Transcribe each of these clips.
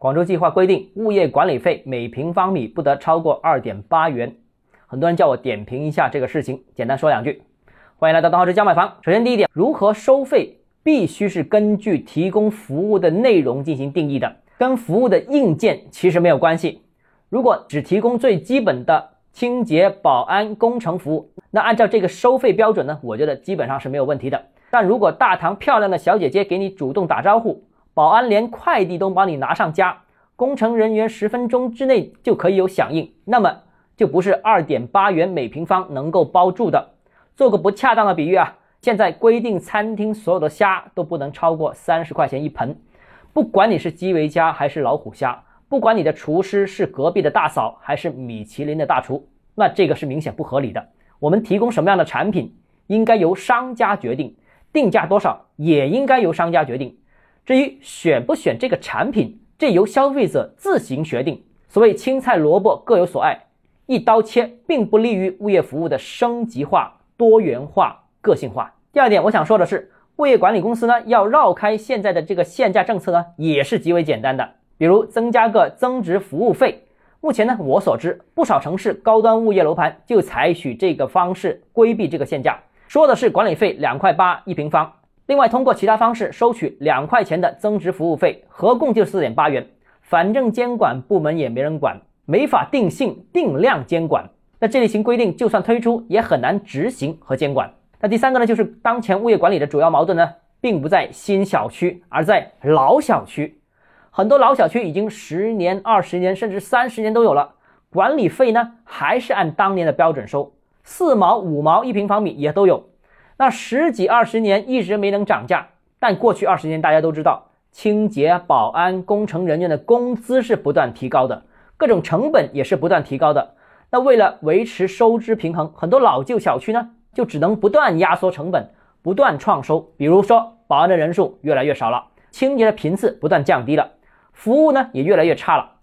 广州计划规定，物业管理费每平方米不得超过二点八元。很多人叫我点评一下这个事情，简单说两句。欢迎来到东浩之家买房。首先，第一点，如何收费必须是根据提供服务的内容进行定义的，跟服务的硬件其实没有关系。如果只提供最基本的清洁、保安、工程服务，那按照这个收费标准呢，我觉得基本上是没有问题的。但如果大堂漂亮的小姐姐给你主动打招呼，保安连快递都帮你拿上家，工程人员十分钟之内就可以有响应，那么就不是二点八元每平方能够包住的。做个不恰当的比喻啊，现在规定餐厅所有的虾都不能超过三十块钱一盆，不管你是基围虾还是老虎虾，不管你的厨师是隔壁的大嫂还是米其林的大厨，那这个是明显不合理的。我们提供什么样的产品，应该由商家决定，定价多少也应该由商家决定。至于选不选这个产品，这由消费者自行决定。所谓青菜萝卜各有所爱，一刀切并不利于物业服务的升级化、多元化、个性化。第二点，我想说的是，物业管理公司呢要绕开现在的这个限价政策呢，也是极为简单的。比如增加个增值服务费。目前呢，我所知不少城市高端物业楼盘就采取这个方式规避这个限价，说的是管理费两块八一平方。另外，通过其他方式收取两块钱的增值服务费，合共就四点八元。反正监管部门也没人管，没法定性定量监管。那这类型规定就算推出，也很难执行和监管。那第三个呢，就是当前物业管理的主要矛盾呢，并不在新小区，而在老小区。很多老小区已经十年、二十年，甚至三十年都有了，管理费呢还是按当年的标准收，四毛、五毛一平方米也都有。那十几二十年一直没能涨价，但过去二十年大家都知道，清洁、保安、工程人员的工资是不断提高的，各种成本也是不断提高的。那为了维持收支平衡，很多老旧小区呢就只能不断压缩成本，不断创收。比如说，保安的人数越来越少了，清洁的频次不断降低了，服务呢也越来越差了。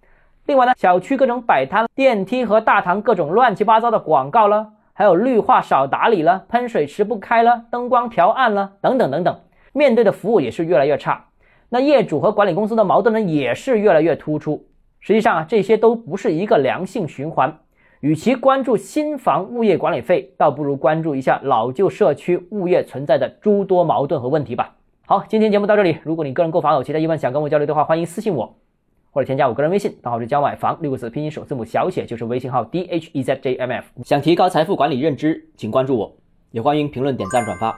另外呢，小区各种摆摊、电梯和大堂各种乱七八糟的广告了。还有绿化少打理了，喷水池不开了，灯光调暗了，等等等等，面对的服务也是越来越差。那业主和管理公司的矛盾呢，也是越来越突出。实际上啊，这些都不是一个良性循环。与其关注新房物业管理费，倒不如关注一下老旧社区物业存在的诸多矛盾和问题吧。好，今天节目到这里。如果你个人购房有其他疑问想跟我交流的话，欢迎私信我。或者添加我个人微信，账号是教买房六个字拼音首字母小写就是微信号 d h e z j m f。想提高财富管理认知，请关注我，也欢迎评论、点赞、转发。